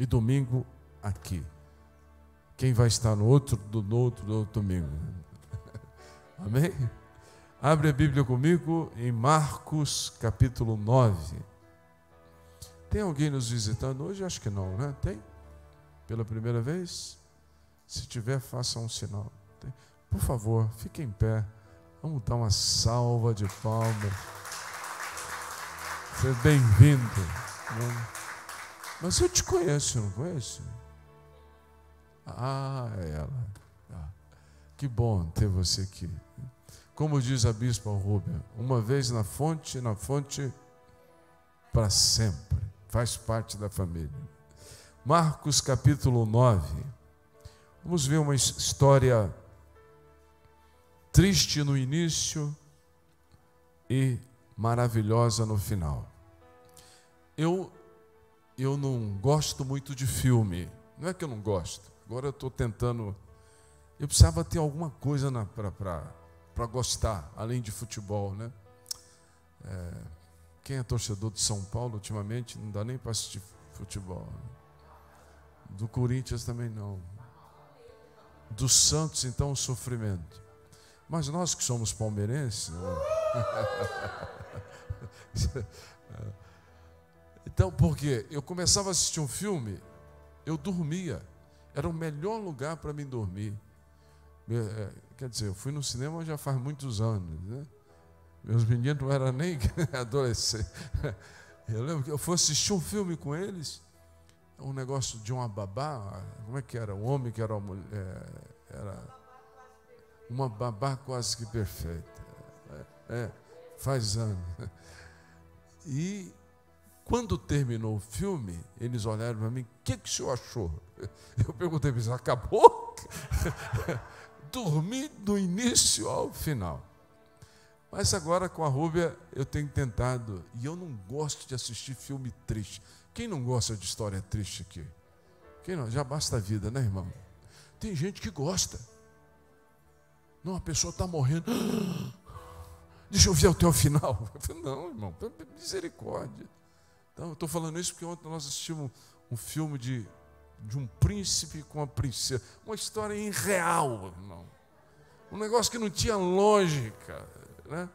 e domingo aqui. Quem vai estar no outro, do, no outro, no outro domingo? Amém? Abre a Bíblia comigo em Marcos capítulo 9. Tem alguém nos visitando hoje? Acho que não, né? Tem? Pela primeira vez? Se tiver, faça um sinal. Tem? Por favor, fique em pé. Vamos dar uma salva de palmas. Seja bem-vindo. Mas eu te conheço, não conheço? Ah, é ela. Ah, que bom ter você aqui. Como diz a bispa Rúbia, uma vez na fonte, na fonte para sempre. Faz parte da família. Marcos capítulo 9. Vamos ver uma história triste no início e maravilhosa no final. Eu eu não gosto muito de filme. Não é que eu não gosto. Agora eu estou tentando. Eu precisava ter alguma coisa para gostar, além de futebol, né? É, quem é torcedor de São Paulo ultimamente não dá nem para assistir futebol. Né? Do Corinthians também não. Do Santos, então, o sofrimento. Mas nós que somos palmeirenses. Né? então, porque eu começava a assistir um filme, eu dormia. Era o melhor lugar para mim dormir. É, quer dizer, eu fui no cinema já faz muitos anos. Né? Meus meninos não eram nem adolescentes. Eu lembro que eu fui assistir um filme com eles, um negócio de uma babá, como é que era? Um homem que era uma mulher. É, era uma babá quase que perfeita. É, é, faz anos. E quando terminou o filme, eles olharam para mim, o que, que o senhor achou? Eu perguntei para eles, acabou? Dormi do início ao final. Mas agora com a Rúbia eu tenho tentado, e eu não gosto de assistir filme triste. Quem não gosta de história triste aqui? Quem não? Já basta a vida, né, irmão? Tem gente que gosta. Não, a pessoa está morrendo. Deixa eu ver até o final. não, irmão, misericórdia. Então, eu estou falando isso porque ontem nós assistimos um filme de, de um príncipe com uma princesa. Uma história irreal, irmão. Um negócio que não tinha lógica, né?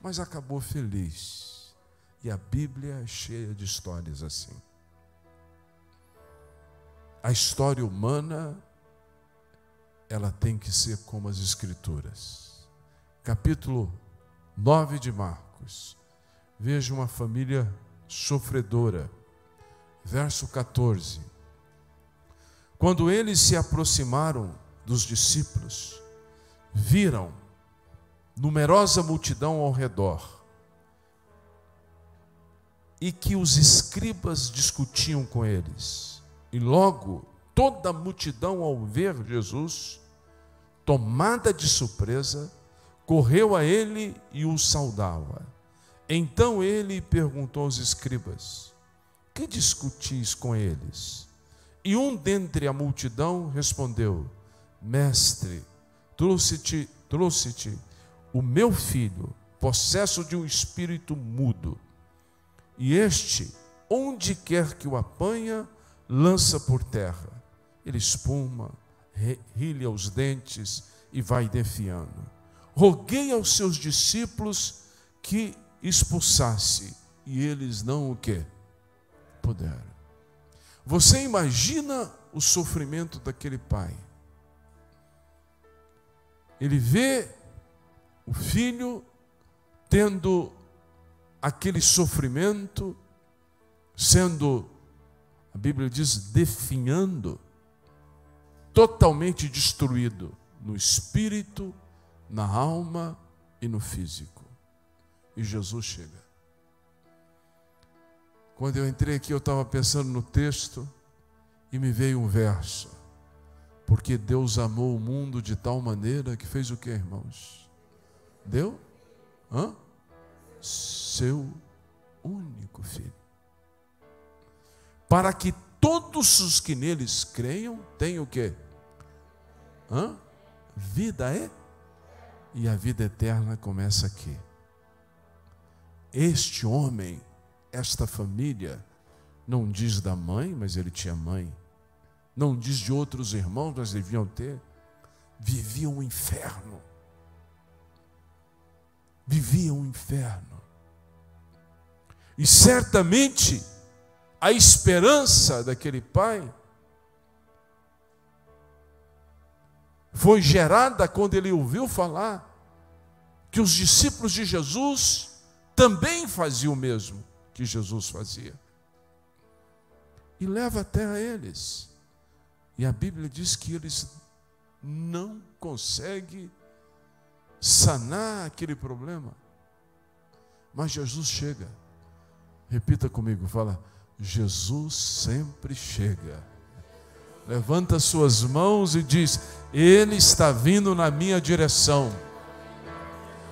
mas acabou feliz. E a Bíblia é cheia de histórias assim. A história humana ela tem que ser como as Escrituras. Capítulo 9 de Marcos. Veja uma família sofredora. Verso 14. Quando eles se aproximaram dos discípulos, viram numerosa multidão ao redor e que os escribas discutiam com eles. E logo toda a multidão, ao ver Jesus, tomada de surpresa, correu a ele e o saudava. Então ele perguntou aos escribas: Que discutis com eles? E um dentre a multidão respondeu: Mestre, trouxe-te trouxe o meu filho, possesso de um espírito mudo. E este, onde quer que o apanha, lança por terra. Ele espuma, rilha os dentes e vai defiando. Roguei aos seus discípulos que expulsasse, e eles não o que? Puderam. Você imagina o sofrimento daquele pai. Ele vê o filho tendo aquele sofrimento, sendo, a Bíblia diz, definhando totalmente destruído no espírito, na alma e no físico. E Jesus chega. Quando eu entrei aqui, eu estava pensando no texto e me veio um verso. Porque Deus amou o mundo de tal maneira que fez o que, irmãos? Deu? Hã? Seu único filho. Para que todos os que neles creiam tenham o quê? Hã? Vida é? E a vida eterna começa aqui. Este homem, esta família, Não diz da mãe, mas ele tinha mãe. Não diz de outros irmãos, mas deviam ter. Vivia um inferno. Vivia um inferno. E certamente a esperança daquele pai foi gerada quando ele ouviu falar que os discípulos de Jesus também faziam o mesmo que Jesus fazia. E leva até a eles. E a Bíblia diz que eles não conseguem sanar aquele problema. Mas Jesus chega. Repita comigo, fala: Jesus sempre chega. Levanta suas mãos e diz: Ele está vindo na minha direção.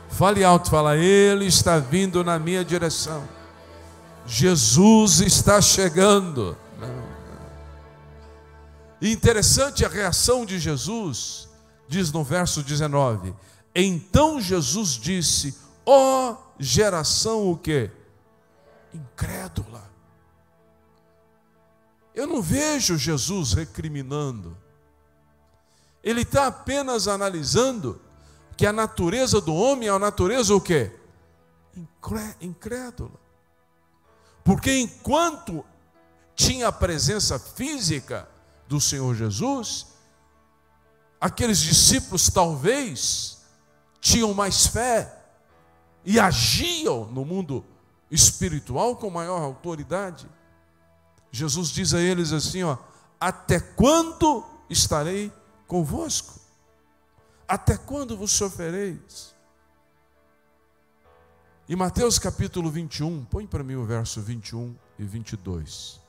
Fale alto, fala: Ele está vindo na minha direção. Jesus está chegando. Interessante a reação de Jesus, diz no verso 19: Então Jesus disse: Ó oh, geração o que? Incrédula. Eu não vejo Jesus recriminando. Ele está apenas analisando que a natureza do homem é a natureza o quê? Incrédula. Porque enquanto tinha a presença física do Senhor Jesus, aqueles discípulos talvez tinham mais fé e agiam no mundo espiritual com maior autoridade. Jesus diz a eles assim, ó: "Até quando estarei convosco? Até quando vos sofrereis?" E Mateus capítulo 21, põe para mim o verso 21 e 22.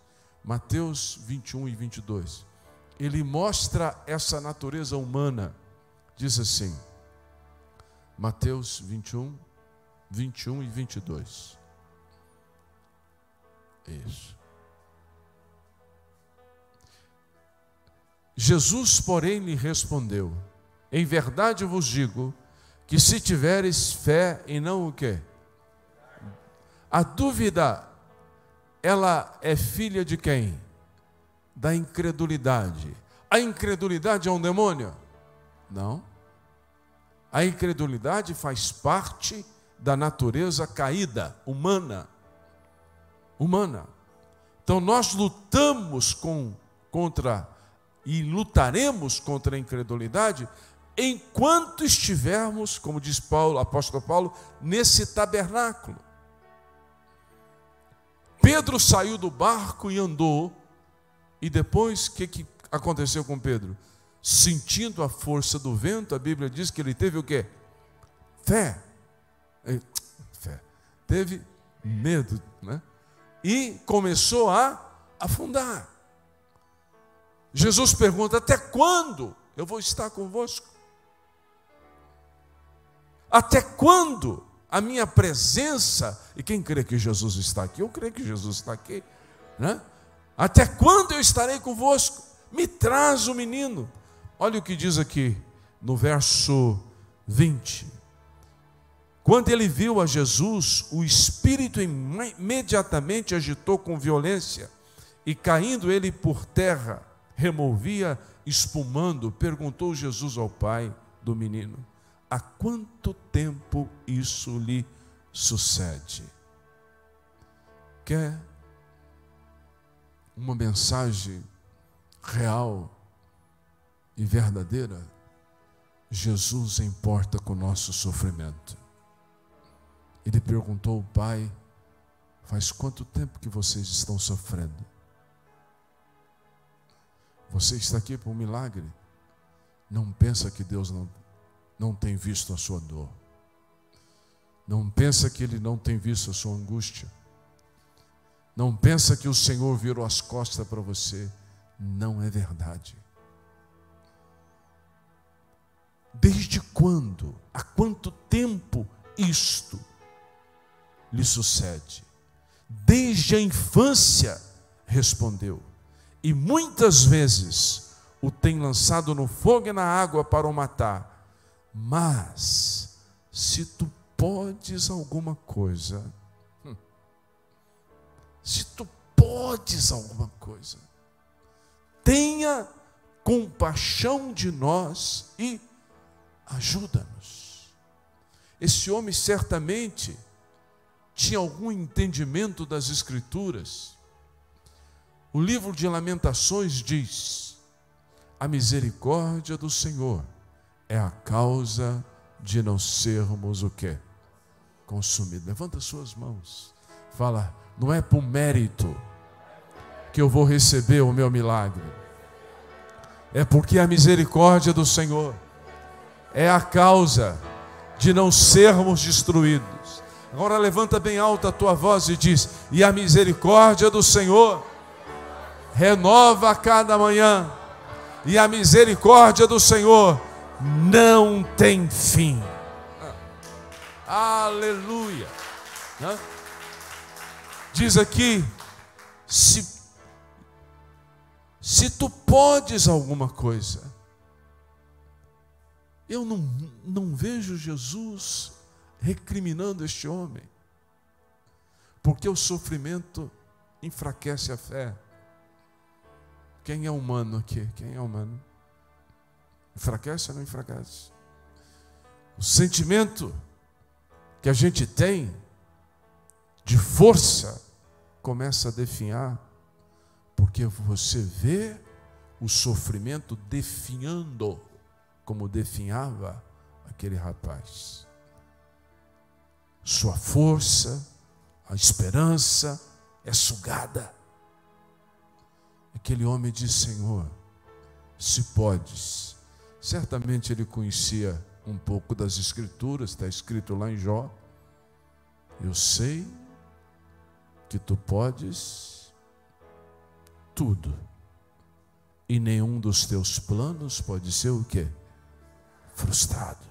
Mateus 21 e 22. Ele mostra essa natureza humana. Diz assim: Mateus 21, 21 e 22. Isso. Jesus, porém, lhe respondeu: Em verdade vos digo que se tiveres fé e não o quê? A dúvida, ela é filha de quem? Da incredulidade. A incredulidade é um demônio? Não. A incredulidade faz parte da natureza caída, humana. Humana. Então nós lutamos com, contra e lutaremos contra a incredulidade enquanto estivermos, como diz Paulo, apóstolo Paulo, nesse tabernáculo. Pedro saiu do barco e andou, e depois o que, que aconteceu com Pedro? Sentindo a força do vento, a Bíblia diz que ele teve o quê? Fé. Fé. Teve medo, né? E começou a afundar. Jesus pergunta: Até quando eu vou estar convosco? Até quando a minha presença, e quem crê que Jesus está aqui? Eu creio que Jesus está aqui, né? Até quando eu estarei convosco? Me traz o menino. Olha o que diz aqui no verso 20. Quando ele viu a Jesus, o espírito imediatamente agitou com violência, e caindo ele por terra, removia espumando, perguntou Jesus ao pai do menino: Há quanto tempo isso lhe sucede? Quer uma mensagem real e verdadeira? Jesus importa com o nosso sofrimento. Ele perguntou ao pai: Faz quanto tempo que vocês estão sofrendo? Você está aqui por um milagre. Não pensa que Deus não, não tem visto a sua dor. Não pensa que Ele não tem visto a sua angústia. Não pensa que o Senhor virou as costas para você. Não é verdade. Desde quando, há quanto tempo isto lhe sucede? Desde a infância, respondeu e muitas vezes o tem lançado no fogo e na água para o matar. Mas, se tu podes alguma coisa, hum, se tu podes alguma coisa, tenha compaixão de nós e ajuda-nos. Esse homem certamente tinha algum entendimento das Escrituras. O livro de Lamentações diz: a misericórdia do Senhor é a causa de não sermos o que? Consumidos. Levanta suas mãos. Fala, não é por mérito que eu vou receber o meu milagre. É porque a misericórdia do Senhor é a causa de não sermos destruídos. Agora levanta bem alta a tua voz e diz: E a misericórdia do Senhor renova a cada manhã, e a misericórdia do Senhor não tem fim. Aleluia. Diz aqui: se, se tu podes alguma coisa, eu não, não vejo Jesus recriminando este homem, porque o sofrimento enfraquece a fé. Quem é humano aqui? Quem é humano? Enfraquece ou não enfraquece? O sentimento que a gente tem de força começa a definhar, porque você vê o sofrimento definhando como definhava aquele rapaz. Sua força, a esperança é sugada. Aquele homem diz: Senhor, se podes. Certamente ele conhecia um pouco das Escrituras, está escrito lá em Jó. Eu sei que tu podes tudo, e nenhum dos teus planos pode ser o que? Frustrado.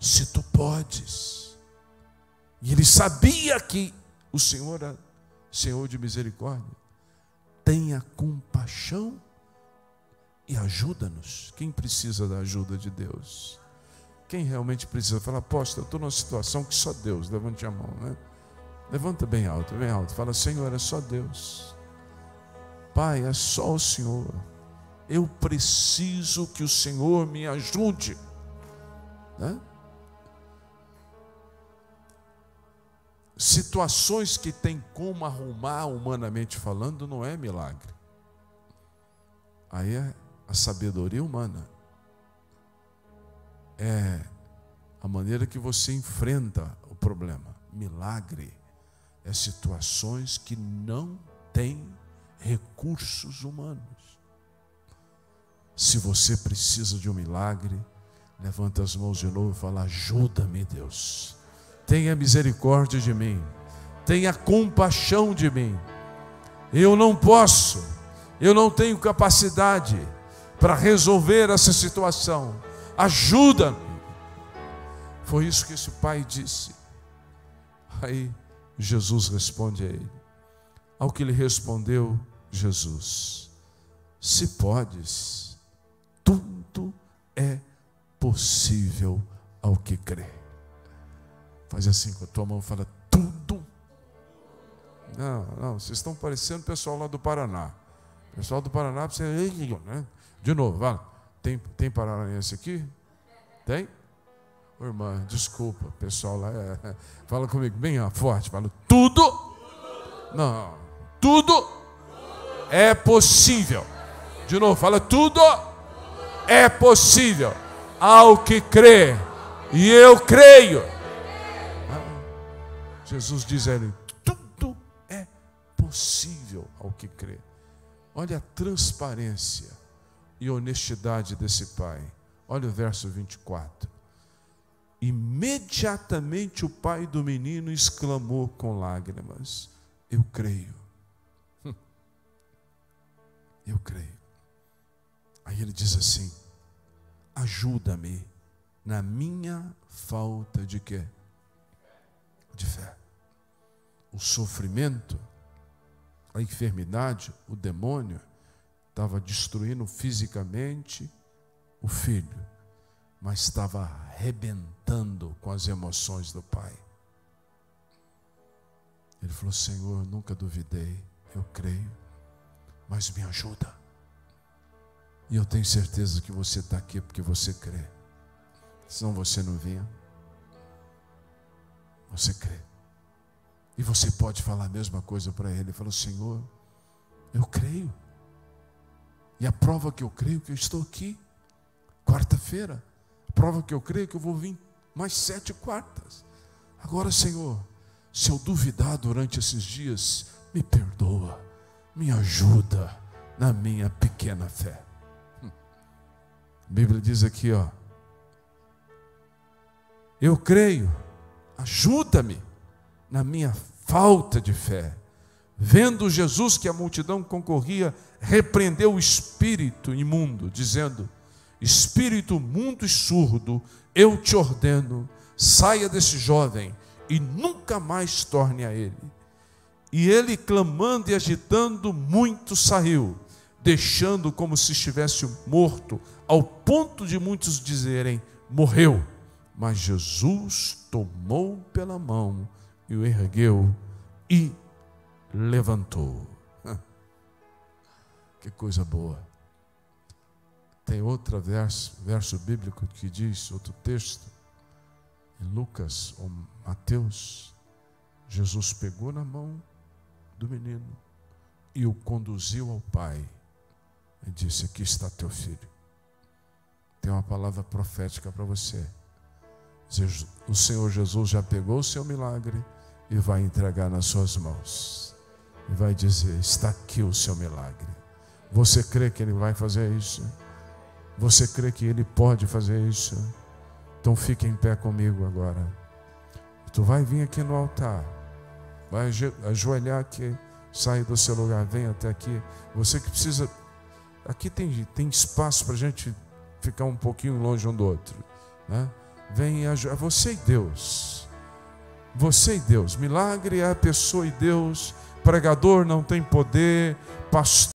Se tu podes, e ele sabia que o Senhor é Senhor de misericórdia, tenha compaixão e ajuda-nos. Quem precisa da ajuda de Deus? Quem realmente precisa? Fala, apóstolo, eu estou numa situação que só Deus. Levante a mão, né? Levanta bem alto, bem alto. Fala, Senhor, é só Deus. Pai, é só o Senhor. Eu preciso que o Senhor me ajude. Né? Situações que tem como arrumar, humanamente falando, não é milagre. Aí é a sabedoria humana. É a maneira que você enfrenta o problema. Milagre é situações que não têm recursos humanos. Se você precisa de um milagre, levanta as mãos de novo e fala: Ajuda-me, Deus. Tenha misericórdia de mim. Tenha compaixão de mim. Eu não posso, eu não tenho capacidade para resolver essa situação. Ajuda-me. Foi isso que esse pai disse. Aí Jesus responde a ele. Ao que lhe respondeu Jesus: Se podes, tudo é possível ao que crê. Faz assim com a tua mão, fala tudo. Não, não, vocês estão parecendo o pessoal lá do Paraná. O pessoal do Paraná precisa. Né? De novo, vai. Tem, tem paranaense aqui? Tem? Ô, irmã, desculpa, pessoal lá. É, fala comigo bem forte. Fala, tudo. Não, tudo é possível. De novo, fala, tudo é possível ao que crê. E eu creio. Jesus diz a ele: tudo é possível ao que crê. Olha a transparência e honestidade desse pai. Olha o verso 24. Imediatamente o pai do menino exclamou com lágrimas: Eu creio. Eu creio. Aí ele diz assim: Ajuda-me na minha falta de quê? De fé. O sofrimento, a enfermidade, o demônio estava destruindo fisicamente o filho, mas estava arrebentando com as emoções do pai. Ele falou: Senhor, nunca duvidei, eu creio, mas me ajuda. E eu tenho certeza que você está aqui porque você crê. Senão você não vinha. Você crê. E você pode falar a mesma coisa para ele. Ele falou: Senhor, eu creio. E a prova que eu creio que eu estou aqui, quarta-feira. A prova que eu creio que eu vou vir mais sete quartas. Agora, Senhor, se eu duvidar durante esses dias, me perdoa, me ajuda na minha pequena fé. Hum. A Bíblia diz aqui, ó. Eu creio, ajuda-me na minha falta de fé. Vendo Jesus que a multidão concorria, repreendeu o espírito imundo, dizendo: Espírito mundo e surdo, eu te ordeno, saia desse jovem e nunca mais torne a ele. E ele, clamando e agitando muito, saiu, deixando como se estivesse morto, ao ponto de muitos dizerem: morreu. Mas Jesus tomou pela mão e o ergueu e levantou. Que coisa boa. Tem outro verso, verso bíblico que diz, outro texto, em Lucas ou Mateus, Jesus pegou na mão do menino e o conduziu ao pai e disse: Aqui está teu filho. Tem uma palavra profética para você. O Senhor Jesus já pegou o seu milagre e vai entregar nas suas mãos. E vai dizer: Está aqui o seu milagre. Você crê que Ele vai fazer isso? Você crê que Ele pode fazer isso? Então fique em pé comigo agora. Tu vai vir aqui no altar, vai ajoelhar aqui, sai do seu lugar, vem até aqui. Você que precisa. Aqui tem, tem espaço para a gente ficar um pouquinho longe um do outro. Né? Vem ajoelhar. Você e Deus. Você e Deus. Milagre é a pessoa e Deus. Pregador não tem poder. Pastor